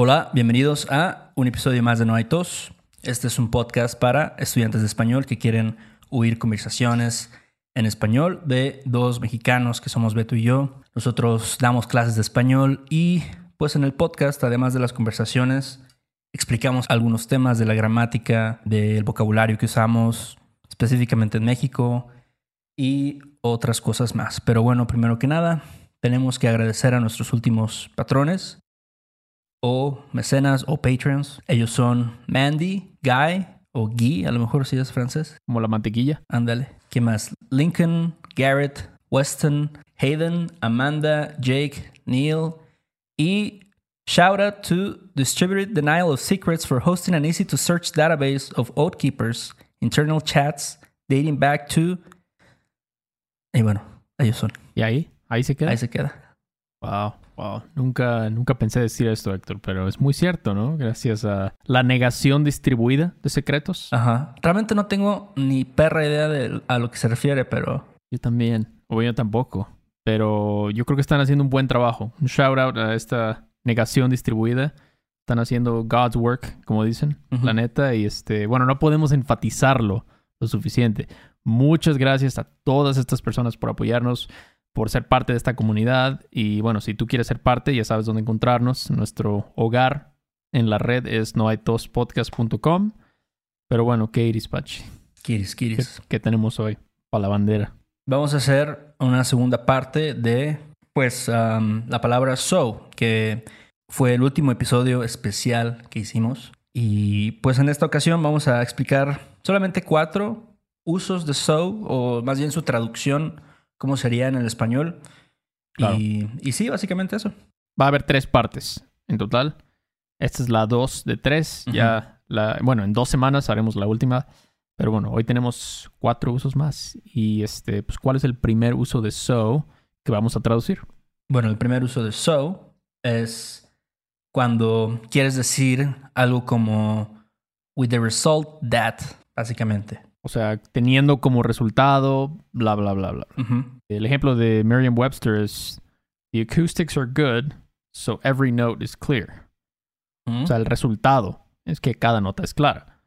Hola, bienvenidos a un episodio más de No hay tos. Este es un podcast para estudiantes de español que quieren oír conversaciones en español de dos mexicanos que somos Beto y yo. Nosotros damos clases de español y pues en el podcast, además de las conversaciones, explicamos algunos temas de la gramática, del vocabulario que usamos específicamente en México y otras cosas más. Pero bueno, primero que nada, tenemos que agradecer a nuestros últimos patrones o mecenas o patrons. Ellos son Mandy, Guy o Guy, a lo mejor si es francés. Como la mantequilla. Ándale. ¿Qué más? Lincoln, Garrett, Weston, Hayden, Amanda, Jake, Neil y shout out to Distributed Denial of Secrets for hosting an easy to search database of Oath Keepers, internal chats dating back to... Y bueno, ellos son. ¿Y ahí? ¿Ahí se queda? Ahí se queda. Wow, wow. Nunca, nunca pensé decir esto, Héctor, pero es muy cierto, ¿no? Gracias a la negación distribuida de secretos. Ajá. Realmente no tengo ni perra idea de a lo que se refiere, pero... Yo también, o yo tampoco. Pero yo creo que están haciendo un buen trabajo. Un shout out a esta negación distribuida. Están haciendo God's work, como dicen, Ujú. la neta. Y este, bueno, no podemos enfatizarlo lo suficiente. Muchas gracias a todas estas personas por apoyarnos, por ser parte de esta comunidad. Y bueno, si tú quieres ser parte, ya sabes dónde encontrarnos. Nuestro hogar en la red es noaitospodcast.com. Pero bueno, ¿qué iris, Pachi? Kiris, ¿Qué, Kiris. qué tenemos hoy para la bandera? Vamos a hacer una segunda parte de, pues, um, la palabra so, que fue el último episodio especial que hicimos. Y pues en esta ocasión vamos a explicar solamente cuatro usos de so, o más bien su traducción, cómo sería en el español. Claro. Y, y sí, básicamente eso. Va a haber tres partes en total. Esta es la dos de tres. Ya, la, bueno, en dos semanas haremos la última. Pero bueno, hoy tenemos cuatro usos más. Y este, pues, ¿cuál es el primer uso de so que vamos a traducir? Bueno, el primer uso de so es cuando quieres decir algo como with the result that, básicamente. O sea, teniendo como resultado, bla, bla, bla, bla. Ujú. El ejemplo de Merriam-Webster es: The acoustics are good, so every note is clear. Ujú. O sea, el resultado es que cada nota es clara.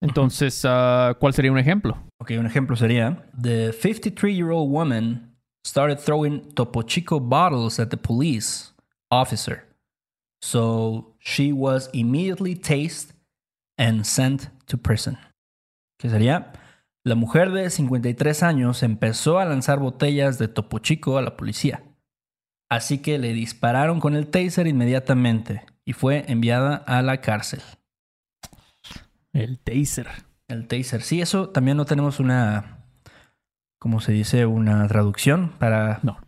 Entonces, ah, ¿cuál sería un ejemplo? Ok, un ejemplo sería: The 53-year-old woman started throwing Topo Chico bottles at the police officer. So she was immediately tased and sent to prison. Que sería: La mujer de 53 años empezó a lanzar botellas de Topo Chico a la policía. Así que le dispararon con el taser inmediatamente y fue enviada a la cárcel. El taser. El taser. Sí, eso también no tenemos una. ¿Cómo se dice? Una traducción para. No.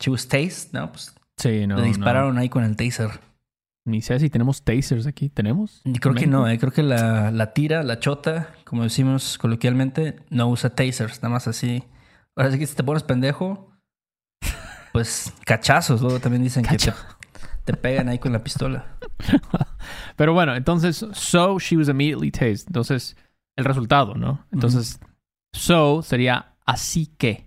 She was tased, ¿no? Pues Sí, no. le no. dispararon ahí con el taser. Ni sé si tenemos tasers aquí. ¿Tenemos? Creo que no, ¿eh? creo que la, la tira, la chota, como decimos coloquialmente, no usa tasers, nada más así. Ahora sí que si te pones pendejo, pues cachazos. Luego también dicen que te, pegan ahí con la pistola. Pero bueno, entonces, so she was immediately tased. Entonces, el resultado, ¿no? Entonces, so sería así que.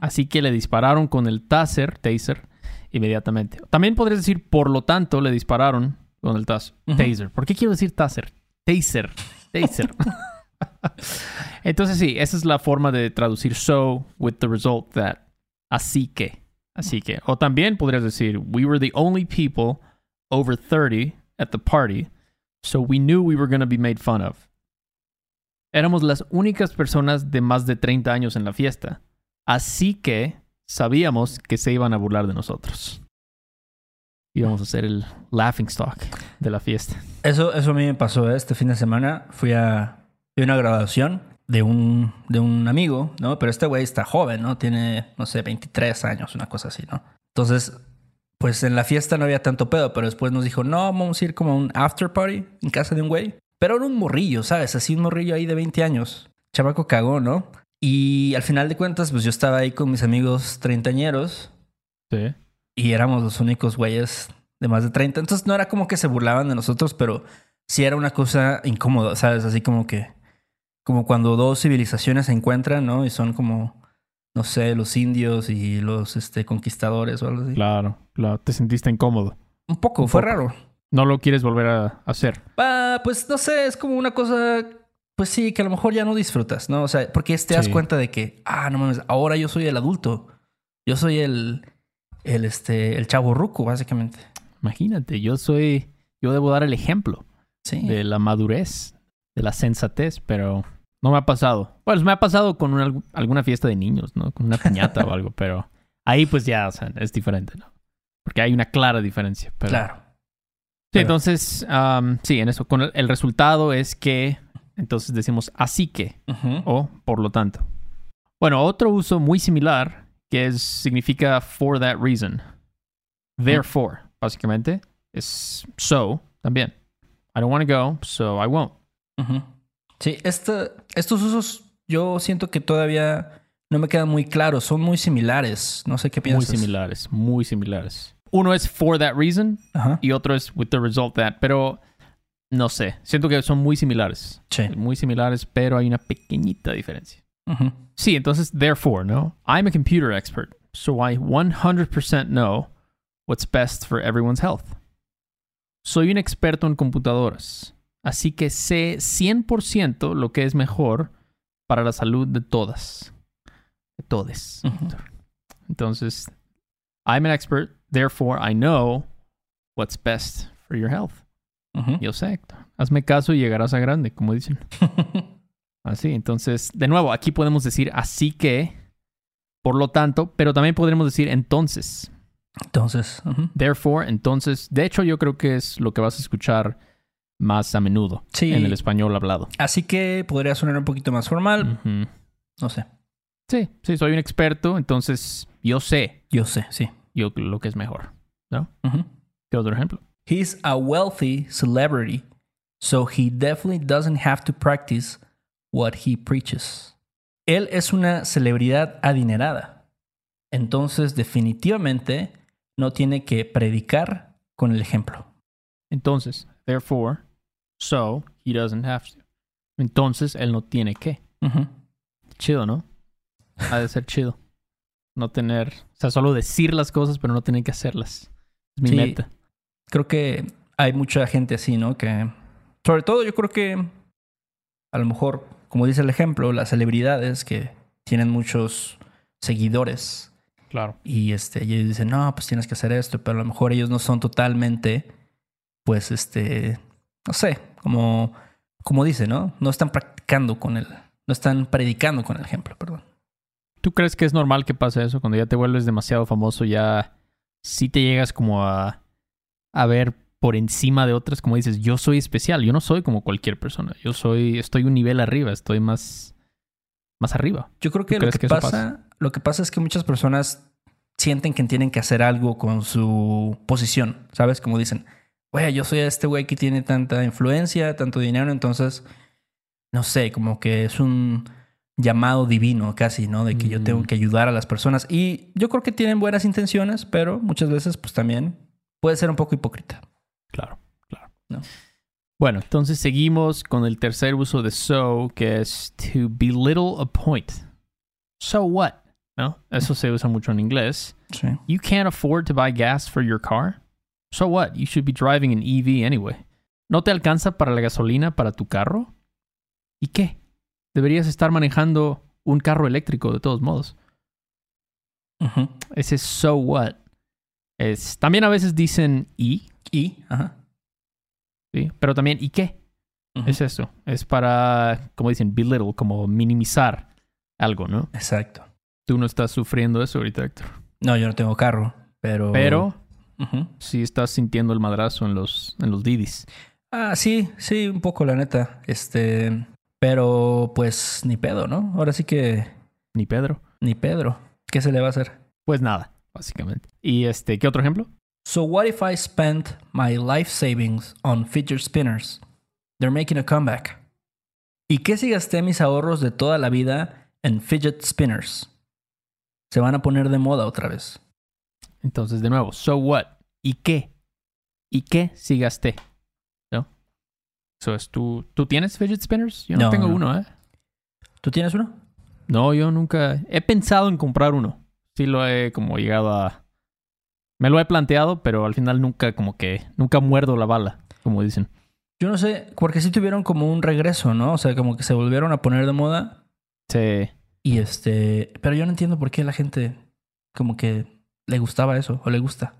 Así que le dispararon con el taser, taser, inmediatamente. También podrías decir, por lo tanto, le dispararon con el taser. ¿Por qué quiero decir taser? Taser, taser. Entonces sí, esa es la forma de traducir so with the result that. Así que. Así que. O también podrías decir, we were the only people over 30 at the party, so we knew we were going to be made fun of. Éramos las únicas personas de más de 30 años en la fiesta, así que sabíamos que se iban a burlar de nosotros. Íbamos a ser el laughing stock de la fiesta. Eso, eso a mí me pasó ¿eh? este fin de semana. Fui a, a una graduación de un, de un amigo, ¿no? Pero este güey está joven, ¿no? Tiene, no sé, 23 años, una cosa así, ¿no? Entonces, pues en la fiesta no había tanto pedo, pero después nos dijo, no, vamos a ir como a un after party en casa de un güey. Pero era un morrillo, ¿sabes? Así un morrillo ahí de 20 años. Chamaco cagó, ¿no? Y al final de cuentas, pues yo estaba ahí con mis amigos treintañeros Sí. y éramos los únicos güeyes de más de 30. Entonces no era como que se burlaban de nosotros, pero sí era una cosa incómoda, ¿sabes? Así como que, como cuando dos civilizaciones se encuentran, ¿no? Y son como, no sé, los indios y los este, conquistadores o algo así. Claro, claro. Te sentiste incómodo. Un poco, Un fue poco. raro. No lo quieres volver a hacer. Ah, pues no sé, es como una cosa, pues sí, que a lo mejor ya no disfrutas, ¿no? O sea, porque te das Sí. cuenta de que, ah, no mames, ahora yo soy el adulto. Yo soy el, el, este, el chavo ruco, básicamente. Imagínate, yo soy, yo debo dar el ejemplo Sí. de la madurez, de la sensatez, pero no me ha pasado. Bueno, me ha pasado con una- alguna fiesta de niños, ¿no? Con una piñata o algo, pero ahí pues ya, o sea, es diferente, ¿no? Porque hay una clara diferencia. Pero... Claro. Sí, Pero- entonces, am, sí, en eso. Con el, el resultado es que, entonces decimos así que, o por lo tanto. Bueno, otro uso muy similar que es, significa for that reason. Therefore, básicamente, es so también. I don't want to go, so I won't. Sí, esta- estos usos yo siento que todavía no me quedan muy claros. Son muy similares. No sé qué Muy piensas. similares, muy similares. Uno es for that reason Ajá. y otro es with the result that, pero no sé, siento que son muy similares. Sí. Muy similares, pero hay una pequeñita diferencia. Sí, entonces, therefore, ¿no? I'm a computer expert, so I 100% know what's best for everyone's health. Soy un experto en computadoras, así que sé 100% lo que es mejor para la salud de todas. De todes. Entonces, I'm an expert, therefore I know what's best for your health. Ujú. Yo sé, Héctor. hazme caso y llegarás a grande, como dicen. Así, entonces, de nuevo, aquí podemos decir así que, por lo tanto, pero también podremos decir entonces. Entonces. Therefore, entonces, de hecho, yo creo que es lo que vas a escuchar más a menudo Sí. en el español hablado. así que podría sonar un poquito más formal. No sé. Sí, sí, soy un experto, entonces yo sé Yo sé, sí. yo lo que es mejor. Ujú. ¿Qué otro ejemplo? He's a wealthy celebrity, so he definitely doesn't have to practice what he preaches. Él es una celebridad adinerada, entonces definitivamente no tiene que predicar con el ejemplo. Entonces, therefore, so he doesn't have to. Entonces, él no tiene que. Chido, ¿no? Ha de ser chido. No tener, o sea, solo decir las cosas, pero no tener que hacerlas. Es mi Sí. meta. Creo que hay mucha gente así, ¿no? Que, sobre todo, yo creo que a lo mejor, como dice el ejemplo, las celebridades que tienen muchos seguidores Claro. y este, y ellos dicen, no, pues tienes que hacer esto, pero a lo mejor ellos no son totalmente, pues, este, no sé, como, como dice, ¿no? No están practicando con el, no están predicando con el ejemplo, perdón. ¿Tú crees que es normal que pase eso? Cuando ya te vuelves demasiado famoso, ya sí te llegas como a, a ver por encima de otras, como dices, yo soy especial, yo no soy como cualquier persona, yo soy, estoy un nivel arriba, estoy más, más arriba. Yo creo que ¿Tú lo que, pasa, lo que pasa es que muchas personas sienten que tienen que hacer algo con su posición, ¿sabes? Como dicen, güey, yo soy este güey que tiene tanta influencia, tanto dinero, entonces, no sé, como que es un llamado divino casi, ¿no? De que yo tengo Mm. que ayudar a las personas. Y yo creo que tienen buenas intenciones, pero muchas veces, pues también puede ser un poco hipócrita. Claro, claro. No. Bueno, entonces seguimos con el tercer uso de so, que es to belittle a point. So what? ¿No? Eso se usa mucho en inglés. Sí. You can't afford to buy gas for your car? So what? You should be driving an EV anyway. ¿No te alcanza para la gasolina para tu carro? ¿Y qué? Deberías estar manejando un carro eléctrico de todos modos. Ese so what. Es, también a veces dicen y, Y, ajá. ¿sí? pero también ¿y qué? Es eso. Es para, como dicen, belittle, como minimizar algo, ¿no? Exacto. Tú no estás sufriendo eso ahorita, Héctor. No, yo no tengo carro, pero... Pero Ujú. sí estás sintiendo el madrazo en los, en los didis. Ah, sí, sí, un poco la neta. Este, pero pues ni pedo, ¿no? Ahora sí que Ni Pedro. ni Pedro. ¿Qué se le va a hacer? Pues nada, básicamente. ¿Y este, qué otro ejemplo? So what if I spent my life savings on fidget spinners? They're making a comeback. ¿Y qué si gasté mis ahorros de toda la vida en fidget spinners? Se van a poner de moda otra vez. Entonces, de nuevo, so what? ¿Y qué? ¿Y qué si gasté? ¿No? Eso es, ¿tú, ¿tú tienes fidget spinners? Yo no, No, tengo no. uno, ¿eh? ¿Tú tienes uno? No, yo nunca... He pensado en comprar uno. Sí lo he como llegado a, Me lo he planteado, pero al final nunca como que, nunca muerdo la bala, como dicen. Yo no sé, porque sí tuvieron como un regreso, ¿no? O sea, como que se volvieron a poner de moda. Sí. Y este, pero yo no entiendo por qué la gente como que le gustaba eso o le gusta.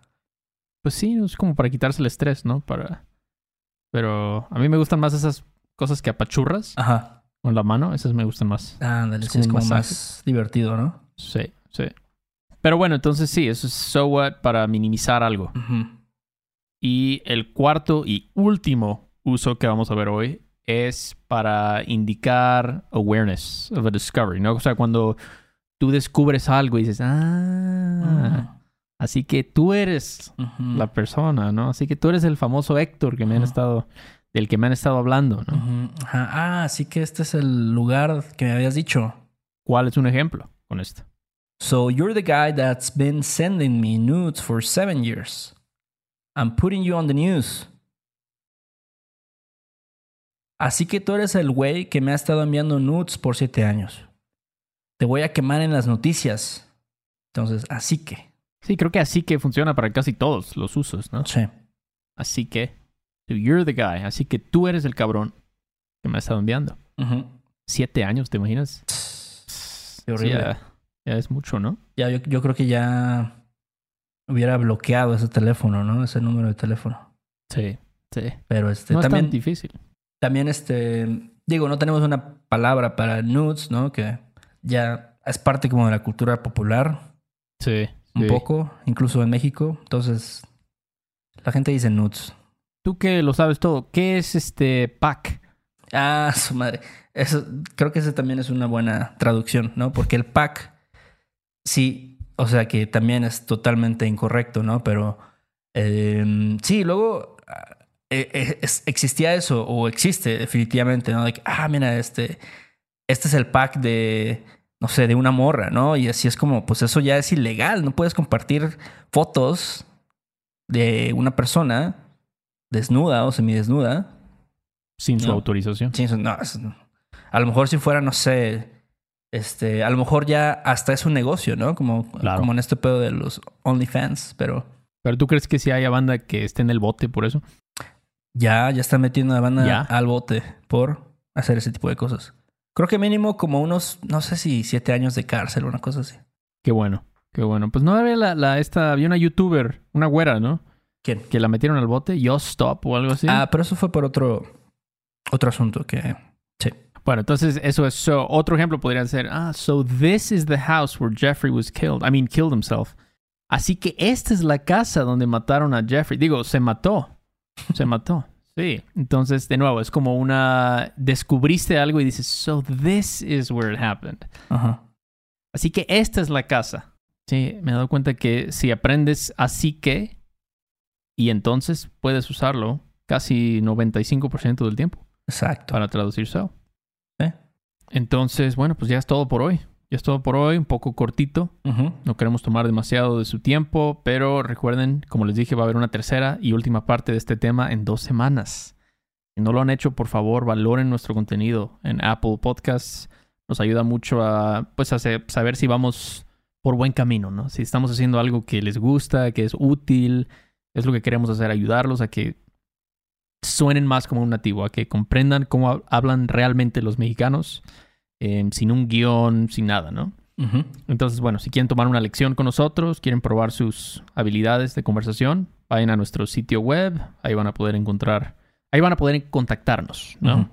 Pues sí, es como para quitarse el estrés, ¿no? Para... Pero a mí me gustan más esas cosas que apachurras Ajá. con la mano. Esas me gustan más. Ándale, Es como más divertido, ¿no? Sí, sí. Pero bueno, entonces sí, eso es so what para minimizar algo. Y el cuarto y último uso que vamos a ver hoy es para indicar awareness of a discovery, ¿no? O sea, cuando tú descubres algo y dices, ah, así que tú eres la persona, ¿no? Así que tú eres el famoso Héctor que me han estado, del que me han estado hablando, ¿no? Ah, así que este es el lugar que me habías dicho. ¿Cuál es un ejemplo con esto? So you're the guy that's been sending me nudes for seven years. I'm putting you on the news. Así que tú eres el güey que me ha estado enviando nudes por siete años. Te voy a quemar en las noticias. Entonces, así que. Sí, creo que así que funciona para casi todos los usos, ¿no? Sí. Así que, you're the guy, así que tú eres el cabrón que me ha estado enviando. Siete años, ¿te imaginas? Qué horrible. Sí, ya, ya es mucho, ¿no? Ya, yo, yo creo que ya hubiera bloqueado ese teléfono, ¿no? Ese número de teléfono. Sí, sí. Pero este no es también. tan difícil. También, este, digo, no tenemos una palabra para nudes, ¿no? Que ya es parte como de la cultura popular, Sí. Un sí. poco, incluso en México. Entonces, la gente dice nudes. Tú que lo sabes todo, ¿qué es este pack? Ah, su madre. Eso, creo que esa también es una buena traducción, ¿no? Porque el pack, sí, o sea que también es totalmente incorrecto, ¿no? Pero eh, sí, luego ah, eh, es- existía eso, o existe definitivamente, ¿no? De que, ah, mira, este, este es el pack de, no sé, de una morra, ¿no? Y así es como, pues eso ya es ilegal, no puedes compartir fotos de una persona desnuda o semidesnuda Sin su No. autorización. Sí, eso no. A lo mejor si fuera, no sé, este, a lo mejor ya hasta es un negocio, ¿no? Como, Claro. como en este pedo de los OnlyFans, pero Pero tú crees que si haya banda que esté en el bote por eso? ya, ya está metiendo a la banda Ya. al bote por hacer ese tipo de cosas. Creo que mínimo como unos, no sé si siete años de cárcel o una cosa así. Qué bueno, qué bueno. Pues no había la, la esta, había una youtuber, una güera, ¿no? ¿Quién? Que la metieron al bote, Yo Stop o algo así. Ah, pero eso fue por otro, otro asunto que, sí. Bueno, entonces eso es so, otro ejemplo podría ser, ah, so this is the house where Jeffrey was killed. I mean, killed himself. Así que esta es la casa donde mataron a Jeffrey. Digo, se mató. Se mató. Sí. Entonces, de nuevo, es como una descubriste algo y dices, so this is where it happened. Ajá. Así que esta es la casa. Sí, me he dado cuenta que si aprendes así que y entonces puedes usarlo casi 95% del tiempo Exacto. para traducir so. Sí. Entonces, bueno, pues ya es todo por hoy. Ya es todo por hoy, un poco cortito. No queremos tomar demasiado de su tiempo, pero recuerden, como les dije, va a haber una tercera y última parte de este tema en dos semanas. Si no lo han hecho, por favor, valoren nuestro contenido en Apple Podcasts. Nos ayuda mucho a, pues, a saber si vamos por buen camino, ¿no? Si estamos haciendo algo que les gusta, que es útil, es lo que queremos hacer, ayudarlos a que suenen más como un nativo, a que comprendan cómo hab- hablan realmente los mexicanos, eh, sin un guion, sin nada, ¿no? Entonces, bueno, si quieren tomar una lección con nosotros, quieren probar sus habilidades de conversación, vayan a nuestro sitio web, ahí van a poder encontrar, ahí van a poder contactarnos, ¿no?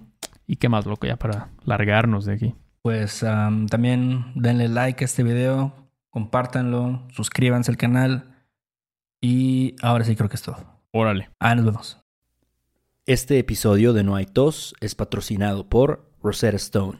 Y qué más, loco, ya para largarnos de aquí. Pues am, también denle like a este video, compártanlo, suscríbanse al canal y ahora sí creo que es todo. Órale. Ah, nos vemos. Este episodio de No hay tos es patrocinado por Rosetta Stone.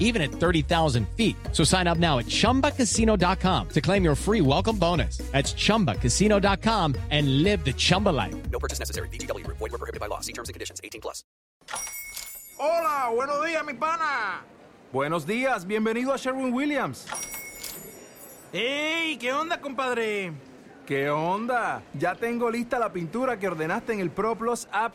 even at 30,000 feet. So sign up now at ChumbaCasino.com to claim your free welcome bonus. That's ChumbaCasino.com and live the Chumba life. No purchase necessary. VGW. Void were prohibited by law. See terms and conditions. 18 plus. Hola, buenos días, mi pana. Buenos días, bienvenido a Sherwin Williams. ¡Ey! ¿Qué onda, compadre? ¿Qué onda? Ya tengo lista la pintura que ordenaste en el ProPlus app.